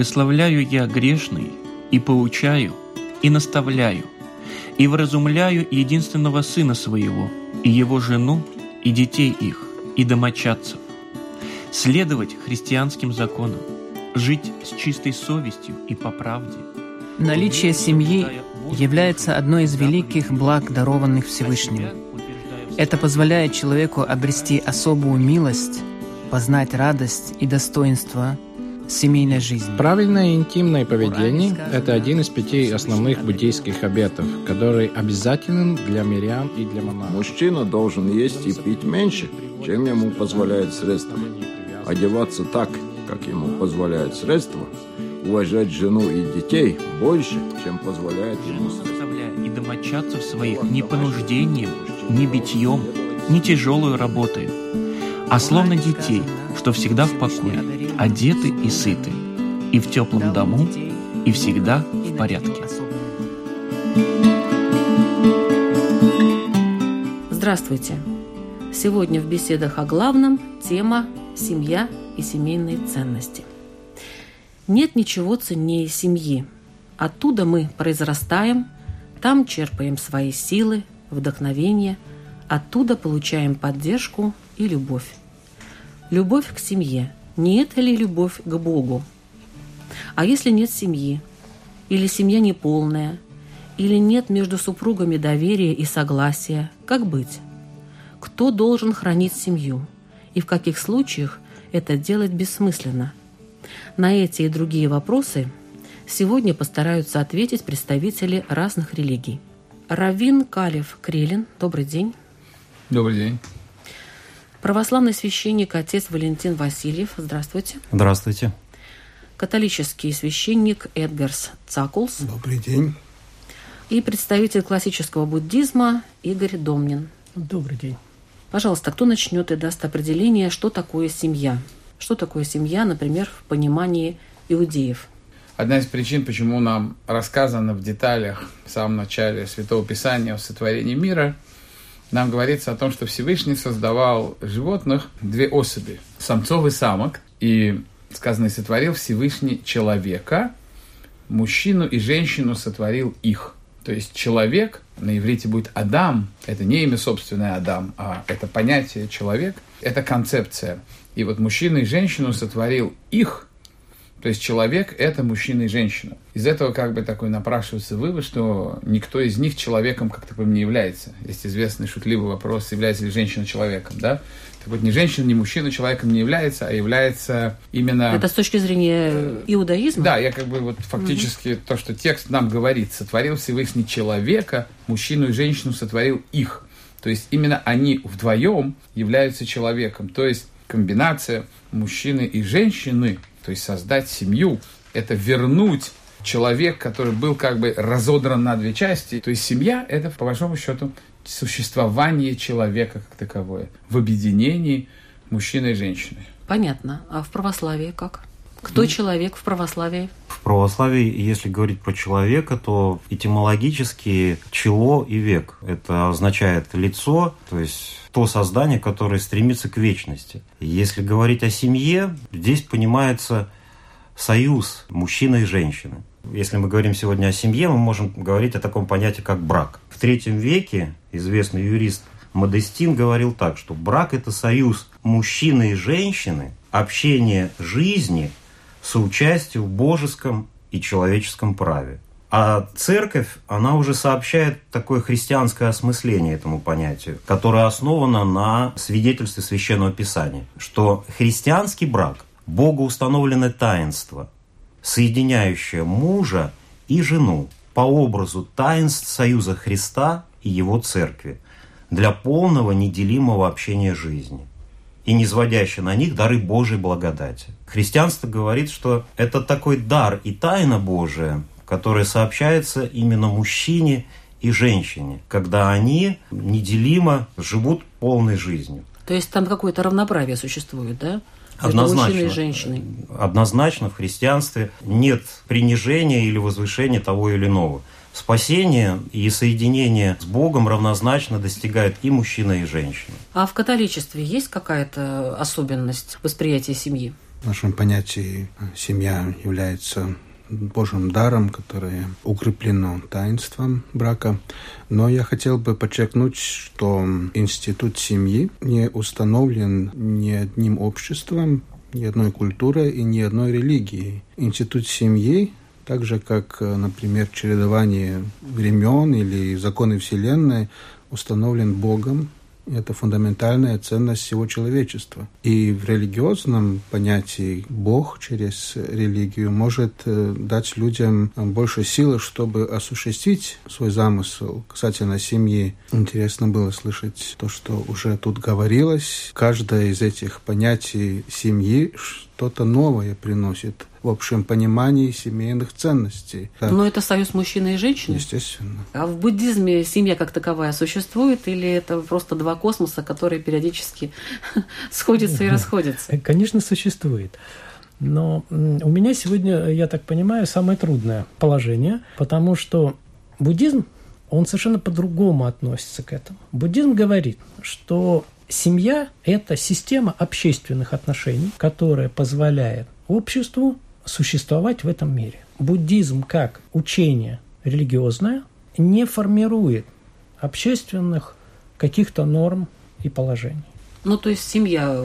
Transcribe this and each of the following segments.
Благословляю я грешный и поучаю, и наставляю, и вразумляю единственного сына своего, и его жену, и детей их, и домочадцев. Следовать христианским законам, жить с чистой совестью и по правде. Наличие семьи является одной из великих благ, дарованных Всевышним. Это позволяет человеку обрести особую милость, познать радость и достоинство – семейной жизни. Правильное интимное поведение – это один из пяти основных буддийских обетов, который обязателен для мирян и для монахов. Мужчина должен есть и пить меньше, чем ему позволяет средства. Одеваться так, как ему позволяет средства, уважать жену и детей больше, чем позволяет ему средства. И домочадцев своих ни понуждением, ни битьем, ни тяжелую работой, а словно детей, что всегда в покое, одеты и сыты, и в теплом дому, и всегда в порядке. Здравствуйте! Сегодня в беседах о главном тема «Семья и семейные ценности». Нет ничего ценнее семьи. Оттуда мы произрастаем, там черпаем свои силы, вдохновение, оттуда получаем поддержку и любовь. Любовь к семье. Не это ли любовь к Богу? А если нет семьи? Или семья неполная? Или нет между супругами доверия и согласия? Как быть? Кто должен хранить семью? И в каких случаях это делать бессмысленно? На эти и другие вопросы сегодня постараются ответить представители разных религий. Равин Калев Крелин, добрый день. Добрый день. Православный священник отец Валентин Васильев. Здравствуйте. Здравствуйте. Католический священник Эдгарс Цакулс. Добрый день. И представитель классического буддизма Игорь Домнин. Добрый день. Пожалуйста, кто начнет и даст определение, что такое семья? Что такое семья, например, в понимании иудеев? Одна из причин, почему нам рассказано в деталях в самом начале Святого Писания о сотворении мира – нам говорится о том, что Всевышний создавал животных две особи, самцов и самок, и сказано, сотворил Всевышний человека, мужчину и женщину сотворил их. То есть человек, на иврите будет Адам, это не имя собственное Адам, а это понятие человек, это концепция. И вот мужчину и женщину сотворил их – то есть человек – это мужчина и женщина. Из этого как бы такой напрашивается вывод, что никто из них человеком как таковым не является. Есть известный шутливый вопрос, является ли женщина человеком, да? Так вот, ни женщина, ни мужчина человеком не является, а является именно... Это с точки зрения иудаизма? Да, я как бы вот фактически угу. то, что текст нам говорит, сотворил Всевышний человека, мужчину и женщину сотворил их. То есть именно они вдвоем являются человеком. То есть комбинация мужчины и женщины – то есть создать семью, это вернуть человек, который был как бы разодран на две части. То есть семья – это, по большому счету, существование человека как таковое в объединении мужчины и женщины. Понятно. А в православии как? Кто ну, человек в православии? В православии, если говорить про человека, то этимологически чело и век. Это означает лицо, то есть то создание, которое стремится к вечности. Если говорить о семье, здесь понимается союз мужчины и женщины. Если мы говорим сегодня о семье, мы можем говорить о таком понятии, как брак. В третьем веке известный юрист Модестин говорил так, что брак – это союз мужчины и женщины, общение жизни, соучастие в божеском и человеческом праве. А церковь, она уже сообщает такое христианское осмысление этому понятию, которое основано на свидетельстве Священного Писания, что христианский брак – богоустановленное таинство, соединяющее мужа и жену по образу таинств союза Христа и его церкви для полного неделимого общения жизни. и низводящий на них дары Божьей благодати. Христианство говорит, что это такой дар и тайна Божия, которая сообщается именно мужчине и женщине, когда они неделимо живут полной жизнью. То есть там какое-то равноправие существует, да? Однозначно, и женщиной. однозначно в христианстве нет принижения или возвышения того или иного. Спасение и соединение с Богом равнозначно достигают и мужчина, и женщина. А в католичестве есть какая-то особенность восприятия семьи? В нашем понятии семья является Божьим даром, которое укреплено таинством брака. Но я хотел бы подчеркнуть, что институт семьи не установлен ни одним обществом, ни одной культурой и ни одной религией. Институт семьи так же, как, например, чередование времен или законы Вселенной установлен Богом это фундаментальная ценность всего человечества. И в религиозном понятии Бог через религию может э, дать людям больше силы, чтобы осуществить свой замысел касательно семьи. Интересно было слышать то, что уже тут говорилось. Каждое из этих понятий семьи что-то новое приносит в общем понимании семейных ценностей. Но это союз мужчины и женщины? Естественно. А в буддизме семья как таковая существует или это просто два космоса, которые периодически сходятся и расходятся? Конечно, существует. Но у меня сегодня, я так понимаю, самое трудное положение, потому что буддизм, он совершенно по-другому относится к этому. Буддизм говорит, что семья – это система общественных отношений, которая позволяет обществу существовать в этом мире. Буддизм как учение религиозное не формирует общественных каких-то норм и положений. Ну, то есть семья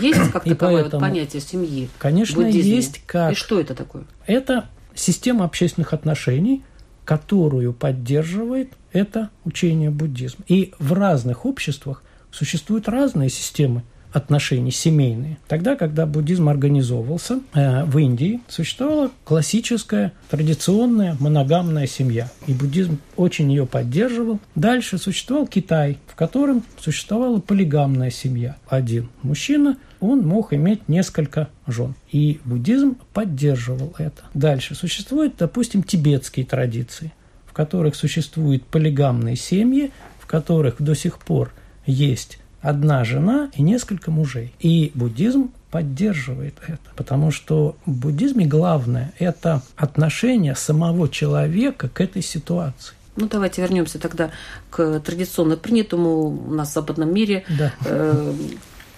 есть как таковое поэтому, понятие семьи? Конечно, есть как. И что это такое? Это система общественных отношений, которую поддерживает это учение буддизма. И в разных обществах существуют разные системы отношений семейные. Тогда, когда буддизм организовывался э, в Индии, существовала классическая, традиционная моногамная семья. И буддизм очень ее поддерживал. Дальше существовал Китай, в котором существовала полигамная семья. Один мужчина, он мог иметь несколько жен. И буддизм поддерживал это. Дальше существуют, допустим, тибетские традиции, в которых существуют полигамные семьи, в которых до сих пор есть одна жена и несколько мужей. И буддизм поддерживает это, потому что в буддизме главное – это отношение самого человека к этой ситуации. Ну, давайте вернемся тогда к традиционно принятому у нас в западном мире да. э,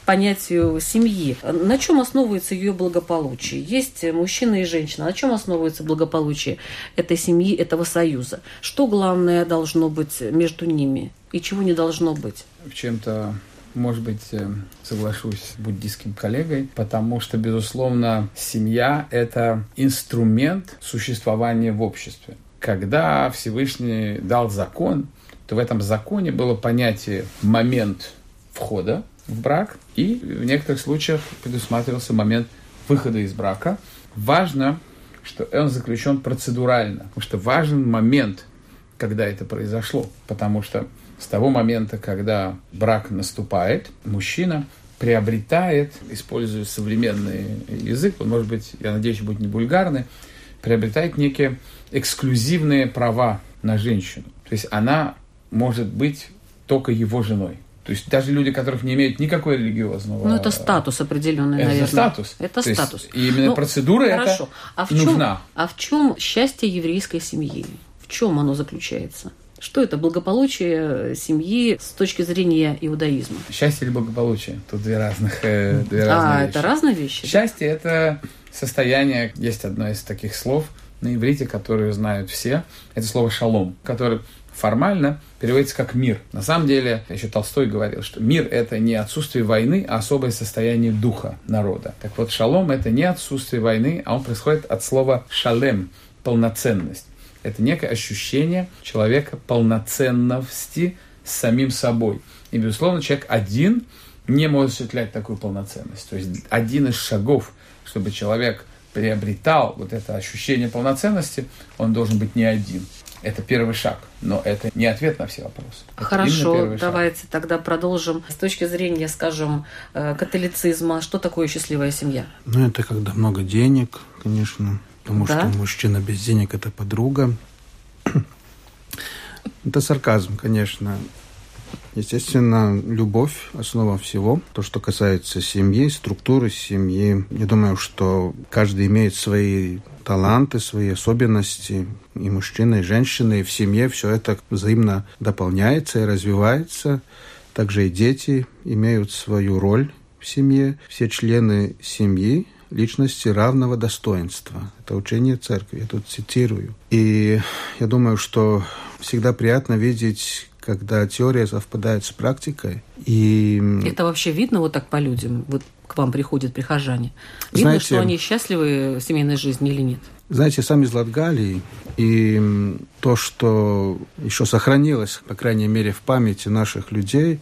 понятию семьи. На чем основывается ее благополучие? Есть мужчина и женщина. На чем основывается благополучие этой семьи, этого союза? Что главное должно быть между ними и чего не должно быть? В чем-то может быть, э, соглашусь с буддийским коллегой, потому что, безусловно, семья – это инструмент существования в обществе. Когда Всевышний дал закон, то в этом законе было понятие «момент входа в брак», и в некоторых случаях предусматривался момент выхода из брака. Важно, что он заключен процедурально, потому что важен момент, когда это произошло, потому что с того момента, когда брак наступает, мужчина приобретает, используя современный язык, он, может быть, я надеюсь, будет не бульгарный, приобретает некие эксклюзивные права на женщину. То есть она может быть только его женой. То есть даже люди, которых не имеют никакой религиозного... Ну, это статус определенный, это наверное. статус. Это То статус. Есть, и именно ну, процедура хорошо. это а в нужна. Чем, а в чем счастье еврейской семьи? В чем оно заключается? Что это благополучие семьи с точки зрения иудаизма? Счастье или благополучие? Тут две разных, э, две а, разные вещи. это разные вещи? Счастье – это состояние, есть одно из таких слов на иврите, которые знают все. Это слово «шалом», которое формально переводится как «мир». На самом деле, еще Толстой говорил, что мир – это не отсутствие войны, а особое состояние духа народа. Так вот, шалом – это не отсутствие войны, а он происходит от слова «шалем» – полноценность это некое ощущение человека полноценности с самим собой. И, безусловно, человек один не может осуществлять такую полноценность. То есть один из шагов, чтобы человек приобретал вот это ощущение полноценности, он должен быть не один. Это первый шаг, но это не ответ на все вопросы. Это Хорошо, давайте шаг. тогда продолжим. С точки зрения, скажем, э, католицизма, что такое счастливая семья? Ну, это когда много денег, конечно, потому да? что мужчина без денег – это подруга. Это сарказм, конечно. Естественно, любовь – основа всего. То, что касается семьи, структуры семьи. Я думаю, что каждый имеет свои таланты, свои особенности. И мужчина, и женщина, и в семье все это взаимно дополняется и развивается. Также и дети имеют свою роль в семье. Все члены семьи личности равного достоинства. Это учение церкви, я тут цитирую. И я думаю, что всегда приятно видеть когда теория совпадает с практикой. И... Это вообще видно вот так по людям? Вот к вам приходят прихожане. Видно, знаете, что они счастливы в семейной жизни или нет? Знаете, сам из Латгалии, и то, что еще сохранилось, по крайней мере, в памяти наших людей,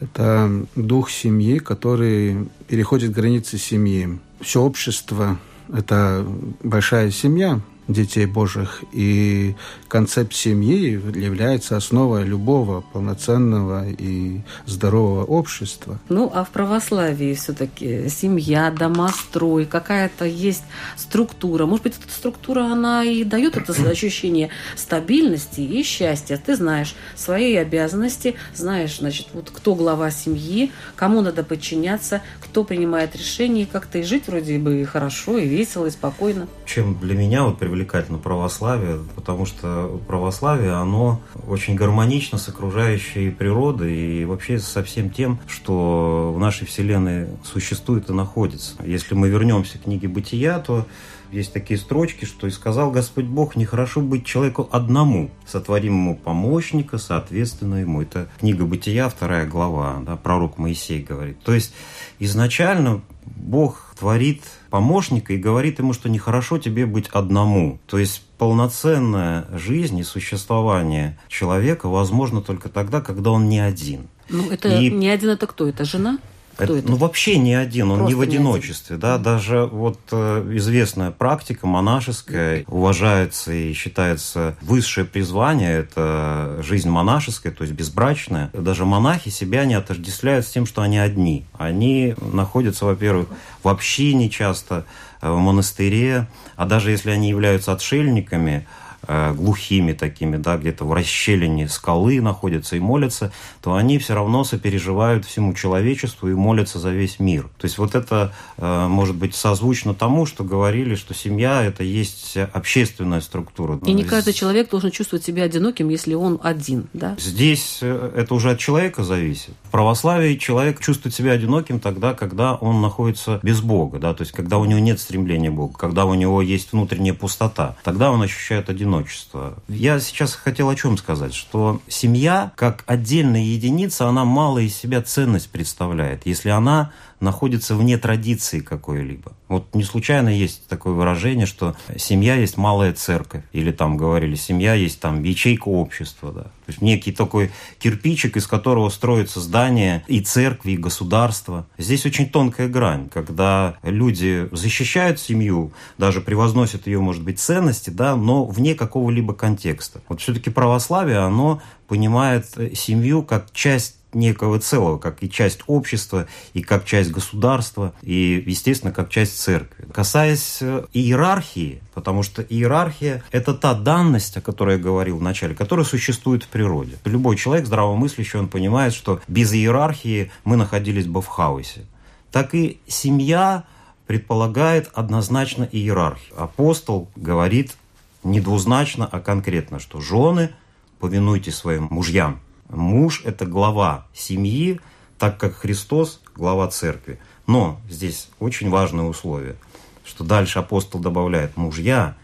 это дух семьи, который переходит границы семьи. Все общество – это большая семья, детей Божьих. И концепт семьи является основой любого полноценного и здорового общества. Ну, а в православии все-таки семья, домострой, какая-то есть структура. Может быть, эта структура, она и дает это ощущение стабильности и счастья. Ты знаешь свои обязанности, знаешь, значит, вот кто глава семьи, кому надо подчиняться, кто принимает решения, как-то и жить вроде бы хорошо, и весело, и спокойно. Чем для меня вот привлекательно православие, потому что православие, оно очень гармонично с окружающей природой и вообще со всем тем, что в нашей Вселенной существует и находится. Если мы вернемся к книге «Бытия», то есть такие строчки, что «И сказал Господь Бог, нехорошо быть человеку одному, сотворим ему помощника, соответственно ему». Это книга «Бытия», вторая глава, да, пророк Моисей говорит. То есть изначально Бог творит помощника и говорит ему, что нехорошо тебе быть одному. То есть полноценная жизнь и существование человека возможно только тогда, когда он не один. Ну, это и... не один, это кто? Это жена? Кто это, Ну, вообще не один, он Просто не в одиночестве. Да? Даже вот э, известная практика монашеская уважается и считается высшее призвание, это жизнь монашеская, то есть безбрачная. Даже монахи себя не отождествляют с тем, что они одни. Они находятся, во-первых, в общине часто, э, в монастыре, а даже если они являются отшельниками, глухими такими, да, где-то в расщелине скалы находятся и молятся, то они все равно сопереживают всему человечеству и молятся за весь мир. То есть вот это э, может быть созвучно тому, что говорили, что семья – это есть общественная структура. И не каждый человек должен чувствовать себя одиноким, если он один, да? Здесь э, это уже от человека зависит. В православии человек чувствует себя одиноким тогда, когда он находится без Бога, да, то есть когда у него нет стремления к Богу, когда у него есть внутренняя пустота, тогда он ощущает одиночество одиночества. Я сейчас хотел о чем сказать, что семья, как отдельная единица, она мало из себя ценность представляет, если она находится вне традиции какой-либо. Вот не случайно есть такое выражение, что семья есть малая церковь, или там говорили, семья есть там ячейка общества, да. То есть некий такой кирпичик, из которого строится здание и церкви, и государства. Здесь очень тонкая грань, когда люди защищают семью, даже превозносят ее, может быть, ценности, да, но вне какого-либо контекста. Вот все-таки православие, оно понимает семью как часть некого целого, как и часть общества, и как часть государства, и, естественно, как часть церкви. Касаясь э, иерархии, потому что иерархия – это та данность, о которой я говорил вначале, которая существует в природе. Любой человек здравомыслящий, он понимает, что без иерархии мы находились бы в хаосе. Так и семья предполагает однозначно иерархию. Апостол говорит не двузначно, а конкретно, что жены повинуйте своим мужьям, Муж – это глава семьи, так как Христос – глава церкви. Но здесь очень важное условие, что дальше апостол добавляет, мужья,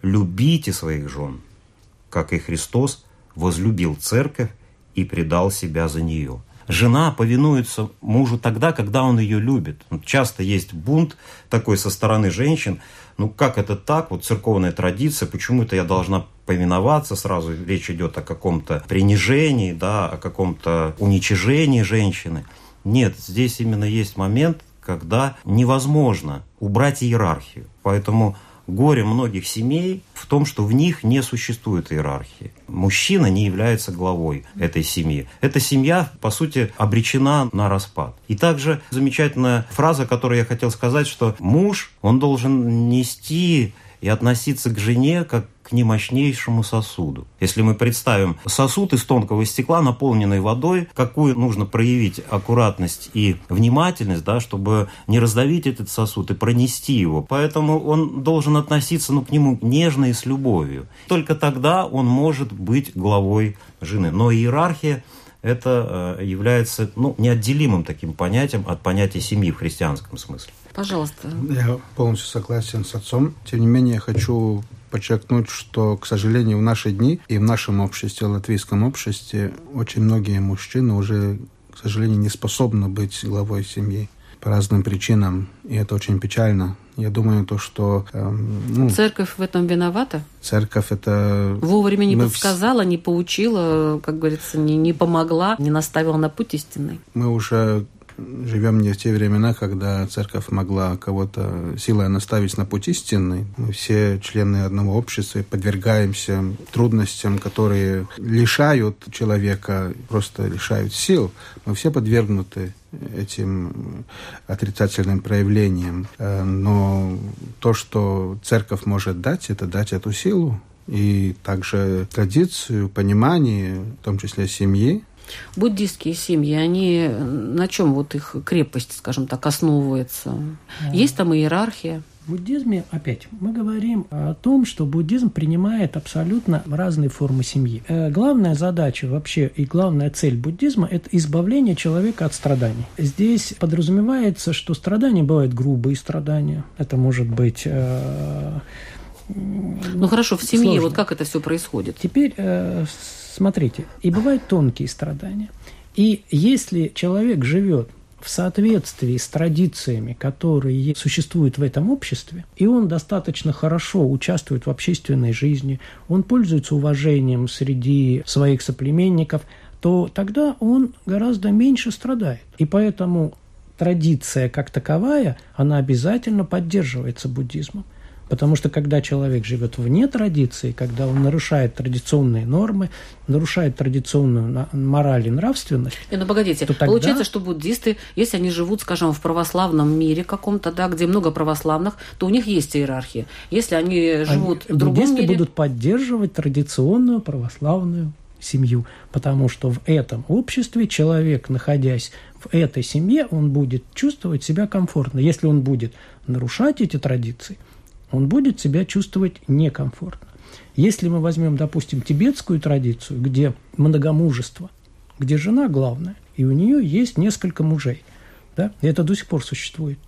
любите своих жен, как и Христос возлюбил церковь и предал себя за нее. Жена повинуется мужу тогда, когда он ее любит. Часто есть бунт такой со стороны женщин. Ну как это так? Вот церковная традиция, почему-то я должна повиноваться, сразу речь идет о каком-то принижении, да, о каком-то уничижении женщины. Нет, здесь именно есть момент, когда невозможно убрать иерархию. Поэтому горе многих семей в том, что в них не существует иерархии. Мужчина не является главой этой семьи. Эта семья, по сути, обречена на распад. И также замечательная фраза, которую я хотел сказать, что муж, он должен нести и относиться к жене как к немощнейшему сосуду. Если мы представим сосуд из тонкого стекла, наполненный водой, какую нужно проявить аккуратность и внимательность, да, чтобы не раздавить этот сосуд и пронести его. Поэтому он должен относиться ну, к нему нежно и с любовью. Только тогда он может быть главой жены. Но иерархия это э, является ну, неотделимым таким понятием от понятия семьи в христианском смысле. Пожалуйста. Я полностью согласен с отцом. Тем не менее, я хочу подчеркнуть, что, к сожалению, в наши дни и в нашем обществе, в латвийском обществе, очень многие мужчины уже, к сожалению, не способны быть главой семьи по разным причинам, и это очень печально. Я думаю, то, что... Эм, ну, церковь в этом виновата? Церковь это... Вовремя не мы подсказала, не поучила, как говорится, не, не помогла, не наставила на путь истинный. Мы уже живем не в те времена, когда церковь могла кого-то силой наставить на путь истинный. Мы все члены одного общества и подвергаемся трудностям, которые лишают человека, просто лишают сил. Мы все подвергнуты этим отрицательным проявлениям. Э, но то, что церковь может дать, это дать эту силу и также традицию, понимание, в том числе семьи, Буддистские семьи, они на чем вот их крепость, скажем так, основывается? Есть там иерархия? В буддизме, опять, мы говорим о том, что буддизм принимает абсолютно разные формы семьи. Э, главная задача вообще и главная цель буддизма – это избавление человека от страданий. Здесь подразумевается, что страдания бывают грубые страдания. Это может быть э, ну хорошо, в семье сложно. вот как это все происходит? Теперь э, смотрите, и бывают тонкие страдания. И если человек живет в соответствии с традициями, которые существуют в этом обществе, и он достаточно хорошо участвует в общественной жизни, он пользуется уважением среди своих соплеменников, то тогда он гораздо меньше страдает. И поэтому традиция как таковая, она обязательно поддерживается буддизмом. Потому что когда человек живет вне традиции, когда он нарушает традиционные нормы, нарушает традиционную мораль и нравственность. И, ну погодите, то тогда... получается, что буддисты, если они живут, скажем, в православном мире каком-то, да, где много православных, то у них есть иерархия. Если они живут они, в другом буддисты мире... будут поддерживать традиционную православную семью, потому что в этом обществе человек, находясь в этой семье, он будет чувствовать себя комфортно. Если он будет нарушать эти традиции – он будет себя чувствовать некомфортно. Если мы возьмем, допустим, тибетскую традицию, где многомужество, где жена главная, и у нее есть несколько мужей, да, и это до сих пор существует,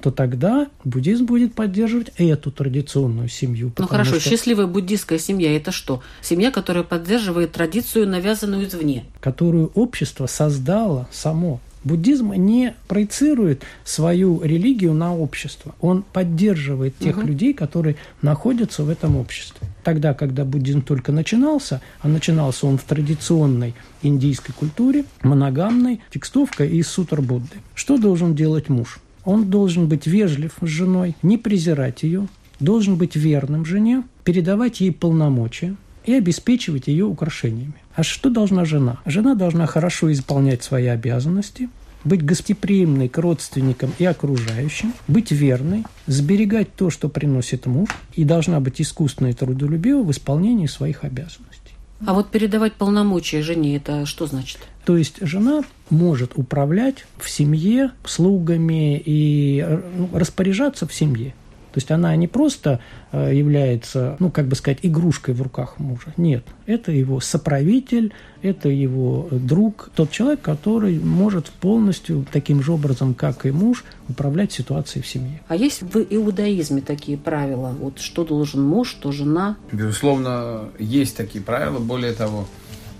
то тогда буддизм будет поддерживать эту традиционную семью. Ну хорошо, что... счастливая буддийская семья – это что? Семья, которая поддерживает традицию, навязанную извне. Которую общество создало само. Буддизм не проецирует свою религию на общество. Он поддерживает тех угу. людей, которые находятся в этом обществе. Тогда, когда буддизм только начинался, а начинался он в традиционной индийской культуре, моногамной, текстовка из сутр Будды. Что должен делать муж? Он должен быть вежлив с женой, не презирать ее, должен быть верным жене, передавать ей полномочия и обеспечивать ее украшениями. А что должна жена? Жена должна хорошо исполнять свои обязанности, быть гостеприимной к родственникам и окружающим, быть верной, сберегать то, что приносит муж, и должна быть искусственной и трудолюбива в исполнении своих обязанностей. А вот передавать полномочия жене, это что значит? То есть жена может управлять в семье слугами и э, ну, распоряжаться в семье. То есть она не просто э, является, ну, как бы сказать, игрушкой в руках мужа. Нет, это его соправитель, это его друг, тот человек, который может полностью таким же образом, как и муж, управлять ситуацией в семье. А есть в иудаизме такие правила? Вот что должен муж, что жена? Безусловно, есть такие правила. Более того,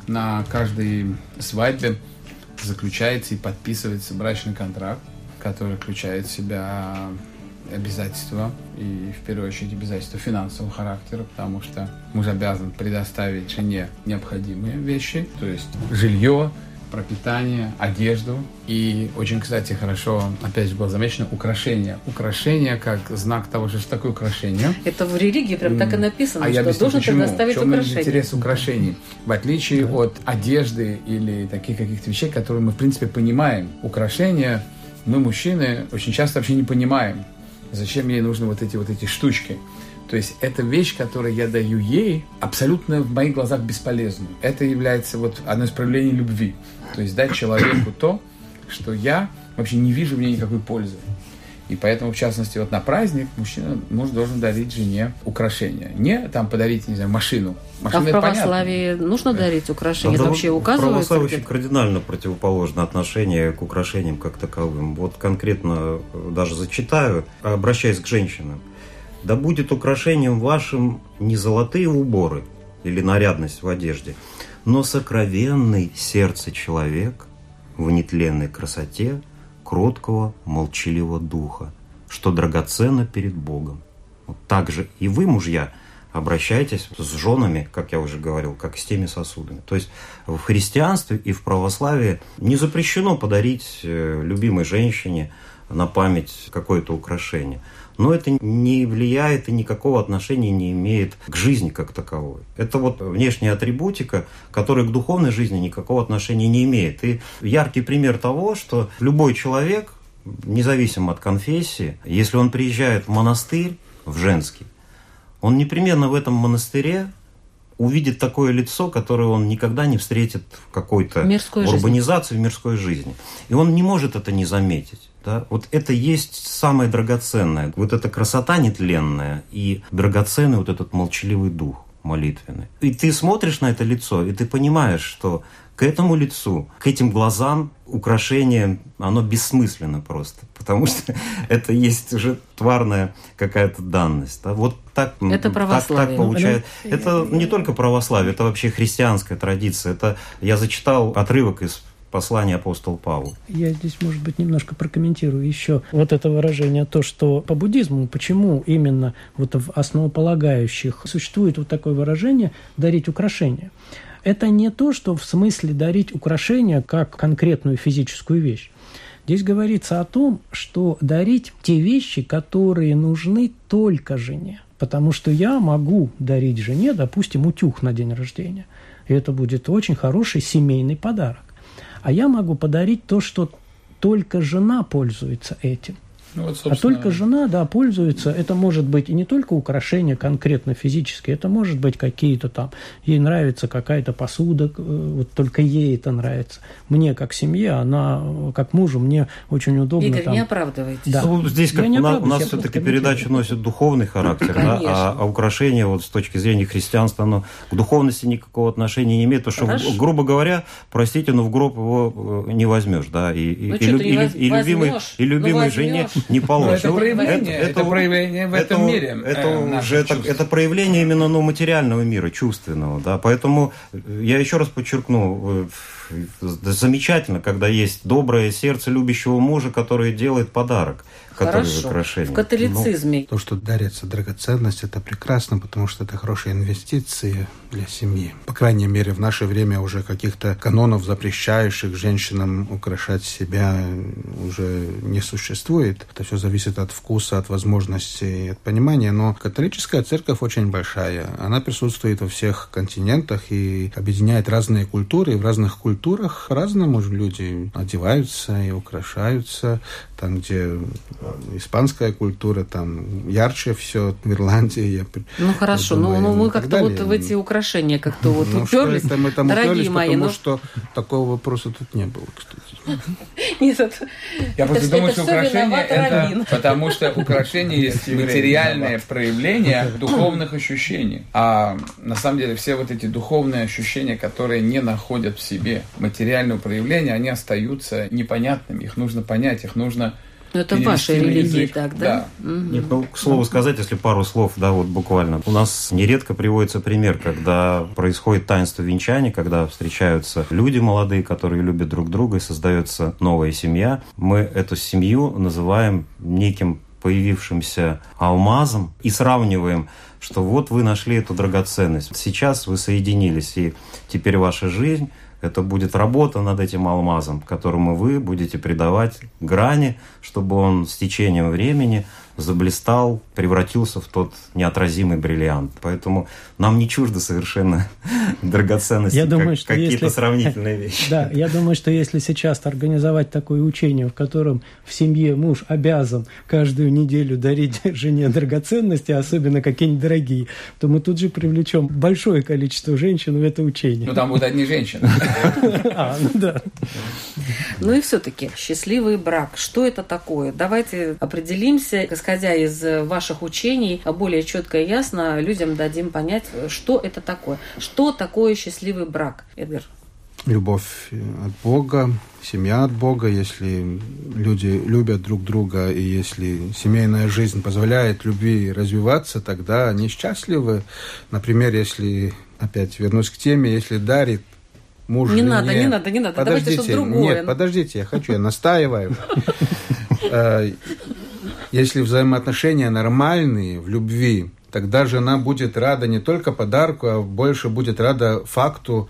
на каждой свадьбе заключается и подписывается брачный контракт, который включает в себя обязательства, и в первую очередь обязательства финансового характера, потому что муж обязан предоставить жене необходимые вещи, то есть жилье, пропитание, одежду. И очень, кстати, хорошо, опять же, было замечено, украшение. Украшение как знак того, что такое украшение. Это в религии прям так и написано, а что я должен почему. предоставить в чем украшение. интерес украшений? В отличие от одежды или таких каких-то вещей, которые мы, в принципе, понимаем. Украшения мы, мужчины, очень часто вообще не понимаем, зачем ей нужны вот эти вот эти штучки. То есть это вещь, которую я даю ей, абсолютно в моих глазах бесполезную. Это является вот одно из проявлений любви. То есть дать человеку то, что я вообще не вижу в ней никакой пользы. И поэтому, в частности, вот на праздник мужчина муж должен дарить жене украшения. Не там подарить, не знаю, машину. А Машина в это православии нужно дарить украшения? Да, Это вообще в указывается? православии очень кардинально противоположно отношение к украшениям как таковым. Вот конкретно э, даже зачитаю, обращаясь к женщинам. «Да будет украшением вашим не золотые уборы или нарядность в одежде, но сокровенный сердце человек в нетленной красоте кроткого, молчаливого духа, что драгоценно перед Богом. Вот так же и вы, мужья, обращайтесь с женами, как я уже говорил, как с теми сосудами. То есть в христианстве и в православии не запрещено подарить э, любимой женщине на память какое-то украшение. Но это не влияет и никакого отношения не имеет к жизни как таковой. Это вот внешняя атрибутика, которая к духовной жизни никакого отношения не имеет. И яркий пример того, что любой человек, независимо от конфессии, если он приезжает в монастырь, в женский, он непременно в этом монастыре увидит такое лицо, которое он никогда не встретит в какой-то Мирской жизни. урбанизации, в мирской жизни. И он не может это не заметить. Да? Вот это есть самое драгоценное. Вот эта красота нетленная и драгоценный вот этот молчаливый дух молитвенный. И ты смотришь на это лицо, и ты понимаешь, что к этому лицу, к этим глазам украшение, оно бессмысленно просто. Потому что это есть уже тварная какая-то данность. Да? Вот так, Это так, православие. так получается. Ну, Это не только православие, это вообще христианская традиция. Это я зачитал отрывок из послания апостола Павла. Я здесь, может быть, немножко прокомментирую еще вот это выражение, то, что по буддизму, почему именно вот в основополагающих существует вот такое выражение «дарить украшения». Это не то, что в смысле дарить украшения как конкретную физическую вещь. Здесь говорится о том, что дарить те вещи, которые нужны только жене. Потому что я могу дарить жене, допустим, утюг на день рождения. И это будет очень хороший семейный подарок. А я могу подарить то, что только жена пользуется этим. Ну, вот, А только жена, да, пользуется. Это может быть и не только украшения конкретно физические, это может быть какие-то там, ей нравится какая-то посуда, э, вот только ей это нравится. Мне как семье, она как мужу, мне очень удобно Игорь, там. не оправдывайтесь. Да. Ну, здесь Я как не у, на- у нас я все-таки передача носит духовный характер, да, а, а украшение вот с точки зрения христианства, оно к духовности никакого отношения не имеет, потому что, Хорошо. грубо говоря, простите, но в гроб его э, не возьмешь, да, и, и, Ну, и и лю- воз- и любимой, возьмешь? и любимой Ну, жене возьмешь. Не положишь. это Ну, проявление, это проявление в этом это- мире, э, Это наших уже это, это проявление именно ну, материального мира, чувственного, да, поэтому э, я еще раз подчеркну, э, замечательно, когда есть доброе сердце любящего мужа, который делает подарок, который Хорошо. украшение. В католицизме То, что дарится драгоценность, это прекрасно, потому что это хорошие инвестиции для семьи. По крайней мере, в наше время уже каких-то канонов, запрещающих женщинам украшать себя, уже не существует. Это все зависит от вкуса, от возможностей, от понимания. Но католическая церковь очень большая. Она присутствует во всех континентах и объединяет разные культуры. И в разных культурах по-разному люди одеваются и украшаются. Там, где испанская культура, там ярче все, в Ирландии. Я Ну хорошо, думаю, ну, ну мы как-то вот в эти украшения как-то вот Ну, что уперлись. это мы там Дорогие уперлись, мои, потому ну что такого вопроса тут не было, кстати. нет, это, Я просто думаю, это что виноват это потому что украшение есть материальное проявление духовных ощущений. А на самом деле все вот эти духовные ощущения, которые не находят в себе материального проявления, они остаются непонятными. Их нужно понять, их нужно Ну, это в перевести вашей на религии язык. так, да? Мгм. Нет, ну, к слову сказать, если пару слов, да, вот буквально. У нас нередко приводится пример, когда происходит таинство венчания, когда встречаются люди молодые, которые любят друг друга, и создается новая семья. Мы эту семью называем неким появившимся алмазом и сравниваем, что вот вы нашли эту драгоценность. Сейчас вы соединились, и теперь ваша жизнь Это будет работа над этим алмазом, которому вы будете придавать грани, чтобы он с течением времени заблистал, превратился в тот неотразимый бриллиант. Поэтому нам не чуждо совершенно драгоценности, я думаю, как, что какие-то если, сравнительные вещи. Да, я думаю, что если сейчас организовать такое учение, в котором в семье муж обязан каждую неделю дарить жене драгоценности, особенно какие-нибудь дорогие, то мы тут же привлечем большое количество женщин в это учение. Ну, там будут одни женщины. А, ну да. Ну и все-таки счастливый брак. Что это такое? Давайте определимся, исходя из ваших учений, более четко и ясно людям дадим понять, что это такое. Что такое счастливый брак, Эдгар? Любовь от Бога, семья от Бога, если люди любят друг друга, и если семейная жизнь позволяет любви развиваться, тогда они счастливы. Например, если, опять вернусь к теме, если дарит муж Не жене... надо, не надо, не надо. Давайте Подождите, что-то другое. нет, подождите, я хочу, я настаиваю. Если взаимоотношения нормальные, в любви, тогда жена будет рада не только подарку, а больше будет рада факту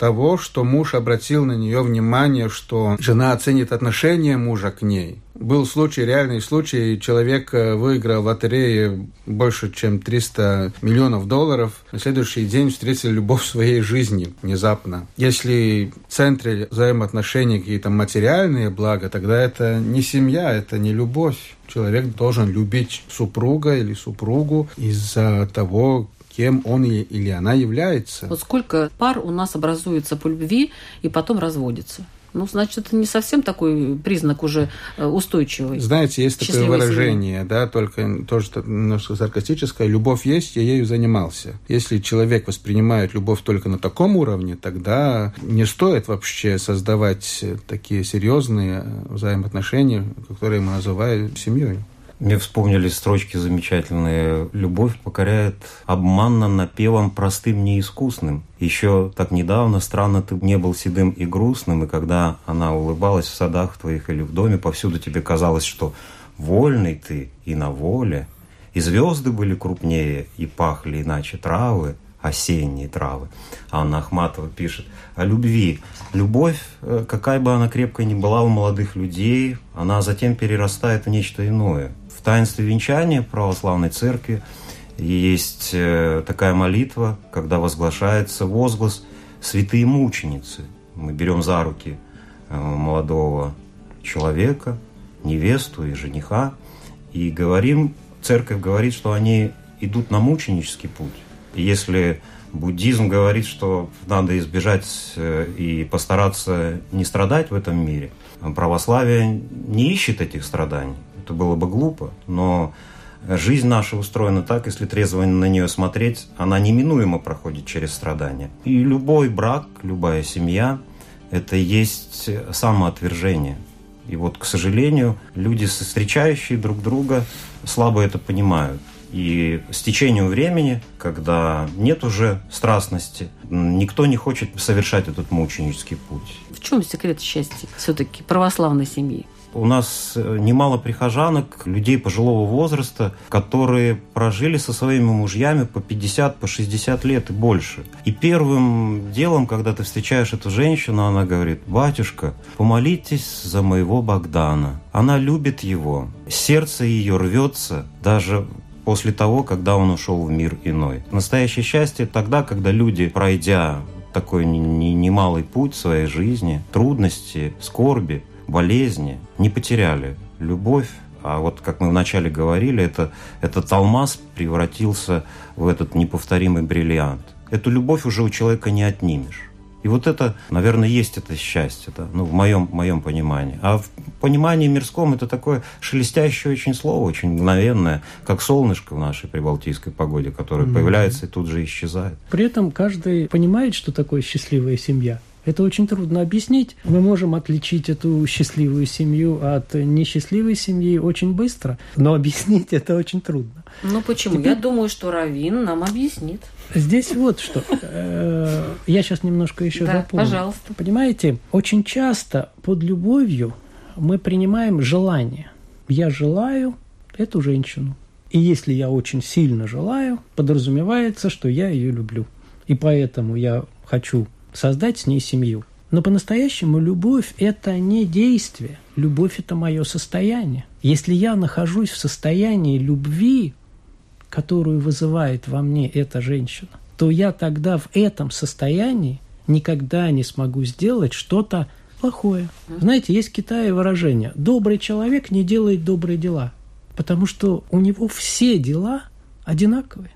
того, что муж обратил на нее внимание, что жена оценит отношение мужа к ней. Был случай, реальный случай, человек э, выиграл в лотерее больше, чем 300 миллионов долларов. На следующий день встретил любовь своей жизни внезапно. Если в центре взаимоотношений какие-то материальные блага, тогда это не семья, это не любовь. Человек должен любить супруга или супругу из-за того, кем он или она является. Вот сколько пар у нас образуется по любви и потом разводится? Ну, значит, это не совсем такой признак уже э, устойчивый. Знаете, есть такое выражение, да, только тоже немножко саркастическое. Любовь есть, я ею занимался. Если человек воспринимает любовь только на таком уровне, тогда не стоит вообще создавать такие серьезные взаимоотношения, которые мы называем семьей. Мне вспомнились строчки замечательные. «Любовь покоряет обманно напевом простым неискусным». Еще так недавно странно ты не был седым и грустным, и когда она улыбалась в садах твоих или в доме, повсюду тебе казалось, что вольный ты и на воле, и звезды были крупнее, и пахли иначе травы, осенние травы. А Анна Ахматова пишет о любви. Любовь, э, какая бы она крепкой ни была у молодых людей, она затем перерастает в нечто иное. В таинстве венчания православной церкви есть э, такая молитва, когда возглашается возглас «Святые мученицы». Мы берем за руки э, молодого человека, невесту и жениха, и говорим, церковь говорит, что они идут на мученический путь. И если буддизм говорит, что надо избежать э, и постараться не страдать в этом мире, православие не ищет этих страданий. Это было бы глупо, но жизнь наша устроена так, если трезво на нее смотреть, она неминуемо проходит через страдания. И любой брак, любая семья – это есть самоотвержение. И вот, к сожалению, люди, встречающие друг друга, слабо это понимают. И с течением времени, когда нет уже страстности, никто не хочет совершать этот мученический путь. В чем секрет счастья все-таки православной семьи? У нас э, немало прихожанок, людей пожилого возраста, которые прожили со своими мужьями по 50, по 60 лет и больше. И первым делом, когда ты встречаешь эту женщину, она говорит, «Батюшка, помолитесь за моего Богдана. Она любит его. Сердце ее рвется даже после того, когда он ушел в мир иной. Настоящее счастье тогда, когда люди, пройдя такой немалый путь в своей жизни, трудности, скорби, болезни, не потеряли любовь, а вот, как мы вначале говорили, это, этот алмаз превратился в этот неповторимый бриллиант. Эту любовь уже у человека не отнимешь. И вот это, наверное, есть это счастье, да, ну, в моем, моем понимании. А в понимании мирском это такое шелестящее очень слово, очень мгновенное, как солнышко в нашей прибалтийской погоде, которое mm-hmm. появляется и тут же исчезает. При этом каждый понимает, что такое счастливая семья. Это очень трудно объяснить. Мы можем отличить эту счастливую семью от несчастливой семьи очень быстро, но объяснить это очень трудно. Ну почему? Теперь... Я думаю, что Равин нам объяснит. Здесь вот что. Э, я сейчас немножко еще да, дополню. Пожалуйста. Понимаете, очень часто под любовью мы принимаем желание. Я желаю эту женщину. И если я очень сильно желаю, подразумевается, что я ее люблю. И поэтому я хочу создать с ней семью. Но по-настоящему любовь – это не действие. Любовь – это мое состояние. Если я нахожусь в состоянии любви, которую вызывает во мне эта женщина, то я тогда в этом состоянии никогда не смогу сделать что-то плохое. Знаете, есть в Китае выражение «добрый человек не делает добрые дела», потому что у него все дела одинаковые.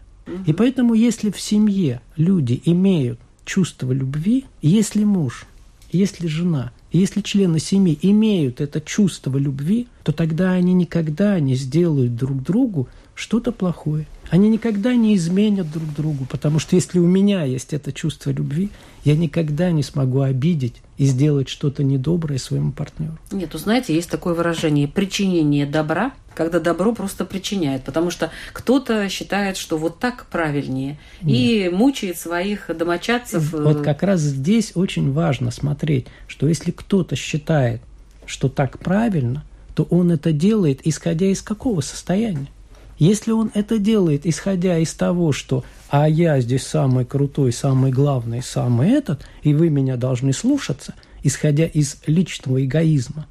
И поэтому, если в семье люди имеют чувство любви, если муж, если жена, если члены семьи имеют это чувство любви, то тогда они никогда не сделают друг другу что-то плохое. Они никогда не изменят друг другу, потому что если у меня есть это чувство любви, я никогда не смогу обидеть и сделать что-то недоброе своему партнеру. Нет, вы знаете, есть такое выражение «причинение добра», когда добро просто причиняет, потому что кто-то считает, что вот так правильнее, Нет. и мучает своих домочадцев. Вот как раз здесь очень важно смотреть, что если кто-то считает, что так правильно, то он это делает, исходя из какого состояния? Если он это делает, исходя из того, что «а я здесь самый крутой, самый главный, самый этот, и вы меня должны слушаться», исходя из личного эгоизма,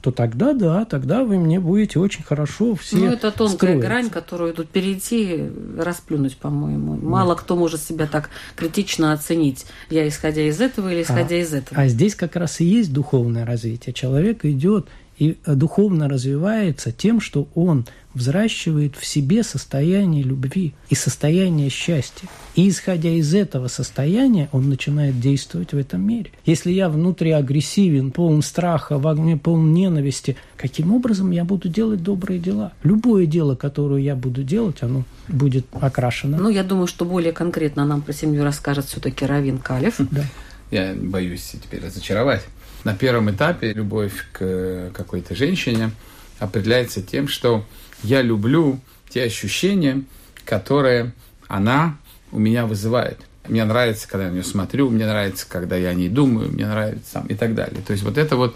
то тогда да, тогда вы мне будете очень хорошо все Ну, это тонкая строить. грань, которую тут перейти, расплюнуть, по-моему. Мало кто может себя так критично оценить. Я исходя из этого или исходя а, из этого. А здесь как раз и есть духовное развитие. Человек идет и духовно развивается тем, что он взращивает в себе состояние любви и состояние счастья. И исходя из этого состояния, он начинает действовать в этом мире. Если я внутри агрессивен, полон страха, в огне полон ненависти, каким образом я буду делать добрые дела? Любое дело, которое я буду делать, оно будет окрашено. Ну, я думаю, что более конкретно нам про семью расскажет все-таки Равин Калев. Да. Я боюсь теперь разочаровать. На первом этапе любовь к какой-то женщине определяется тем, что я люблю те ощущения, которые она у меня вызывает. Мне нравится, когда я на нее смотрю, мне нравится, когда я о ней думаю, мне нравится и так далее. То есть вот это вот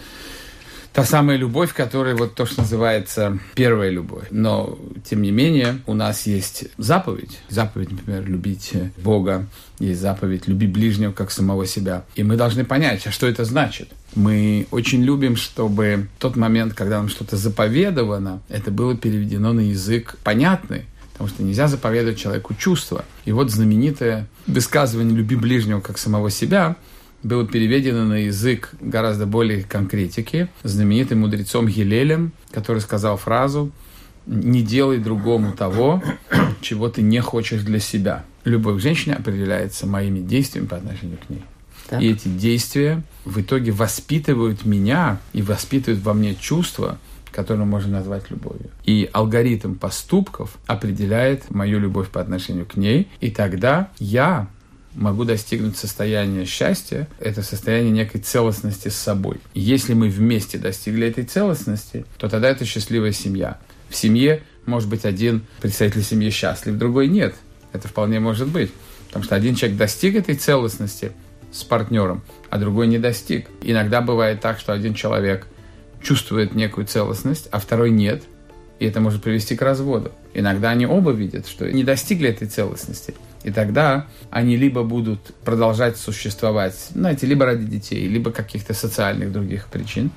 та самая любовь, которая вот то, что называется первая любовь. Но, тем не менее, у нас есть заповедь. Заповедь, например, любить Бога. Есть заповедь «люби ближнего, как самого себя». И мы должны понять, а что это значит. Мы очень любим, чтобы тот момент, когда нам что-то заповедовано, это было переведено на язык понятный, потому что нельзя заповедовать человеку чувства. И вот знаменитое высказывание «люби ближнего, как самого себя» было переведено на язык гораздо более конкретики знаменитым мудрецом Гилелем, который сказал фразу «Не делай другому того, чего ты не хочешь для себя». Любовь к женщине определяется моими действиями по отношению к ней. Так. И эти действия в итоге воспитывают меня и воспитывают во мне чувства, которые можно назвать любовью. И алгоритм поступков определяет мою любовь по отношению к ней, и тогда я могу достигнуть состояния счастья, это состояние некой целостности с собой. И если мы вместе достигли этой целостности, то тогда это счастливая семья. В семье может быть один представитель семьи счастлив, другой нет. Это вполне может быть. Потому что один человек достиг этой целостности с партнером, а другой не достиг. Иногда бывает так, что один человек чувствует некую целостность, а второй нет. И это может привести к разводу. Иногда они оба видят, что не достигли этой целостности. И тогда они либо будут продолжать существовать, знаете, либо ради детей, либо каких-то социальных других причин,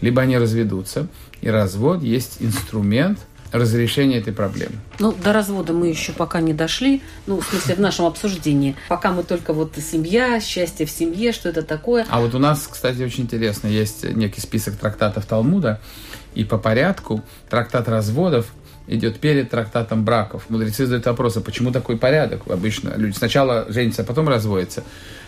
либо они разведутся. И развод есть инструмент разрешения этой проблемы. Ну, до развода мы еще пока не дошли, ну, в смысле, в нашем обсуждении. Пока мы только вот семья, счастье в семье, что это такое. А вот у нас, кстати, очень интересно, есть некий список трактатов Талмуда, и по порядку трактат разводов идет перед трактатом браков. Мудрецы задают вопрос, а почему такой порядок? Обычно люди сначала женятся, а потом разводятся.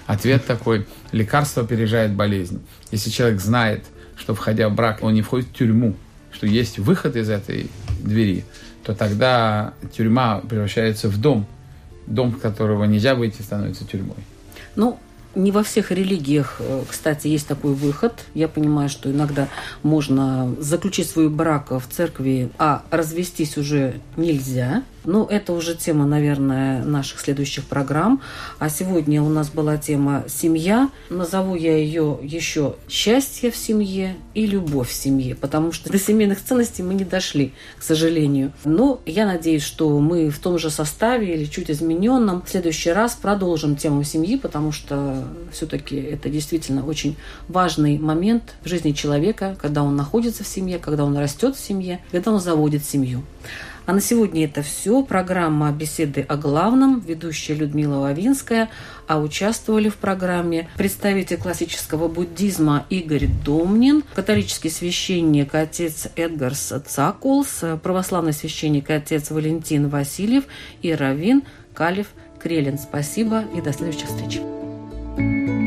Ответ такой, лекарство опережает болезнь. Если человек знает, что входя в брак, он не входит в тюрьму, что есть выход из этой двери, то тогда тюрьма превращается в дом. Дом, которого нельзя выйти, становится тюрьмой. Ну, не во всех религиях, э, кстати, есть такой выход. Я понимаю, что иногда можно заключить свой брак в церкви, а развестись уже нельзя. Но это уже тема, наверное, наших следующих программ. А сегодня у нас была тема «Семья». Назову я ее еще «Счастье в семье» и «Любовь в семье», потому что до семейных ценностей мы не дошли, к сожалению. Но я надеюсь, что мы в том же составе или чуть измененном в следующий раз продолжим тему семьи, потому что все-таки это действительно очень важный момент в жизни человека, когда он находится в семье, когда он растет в семье, когда он заводит семью. А на сегодня это все. Программа «Беседы о главном». Ведущая Людмила Лавинская. А участвовали в программе представитель классического буддизма Игорь Домнин, католический священник отец Эдгарс Цакулс, православный священник отец Валентин Васильев и раввин Калиф Крелин. Спасибо и до следующих встреч. thank you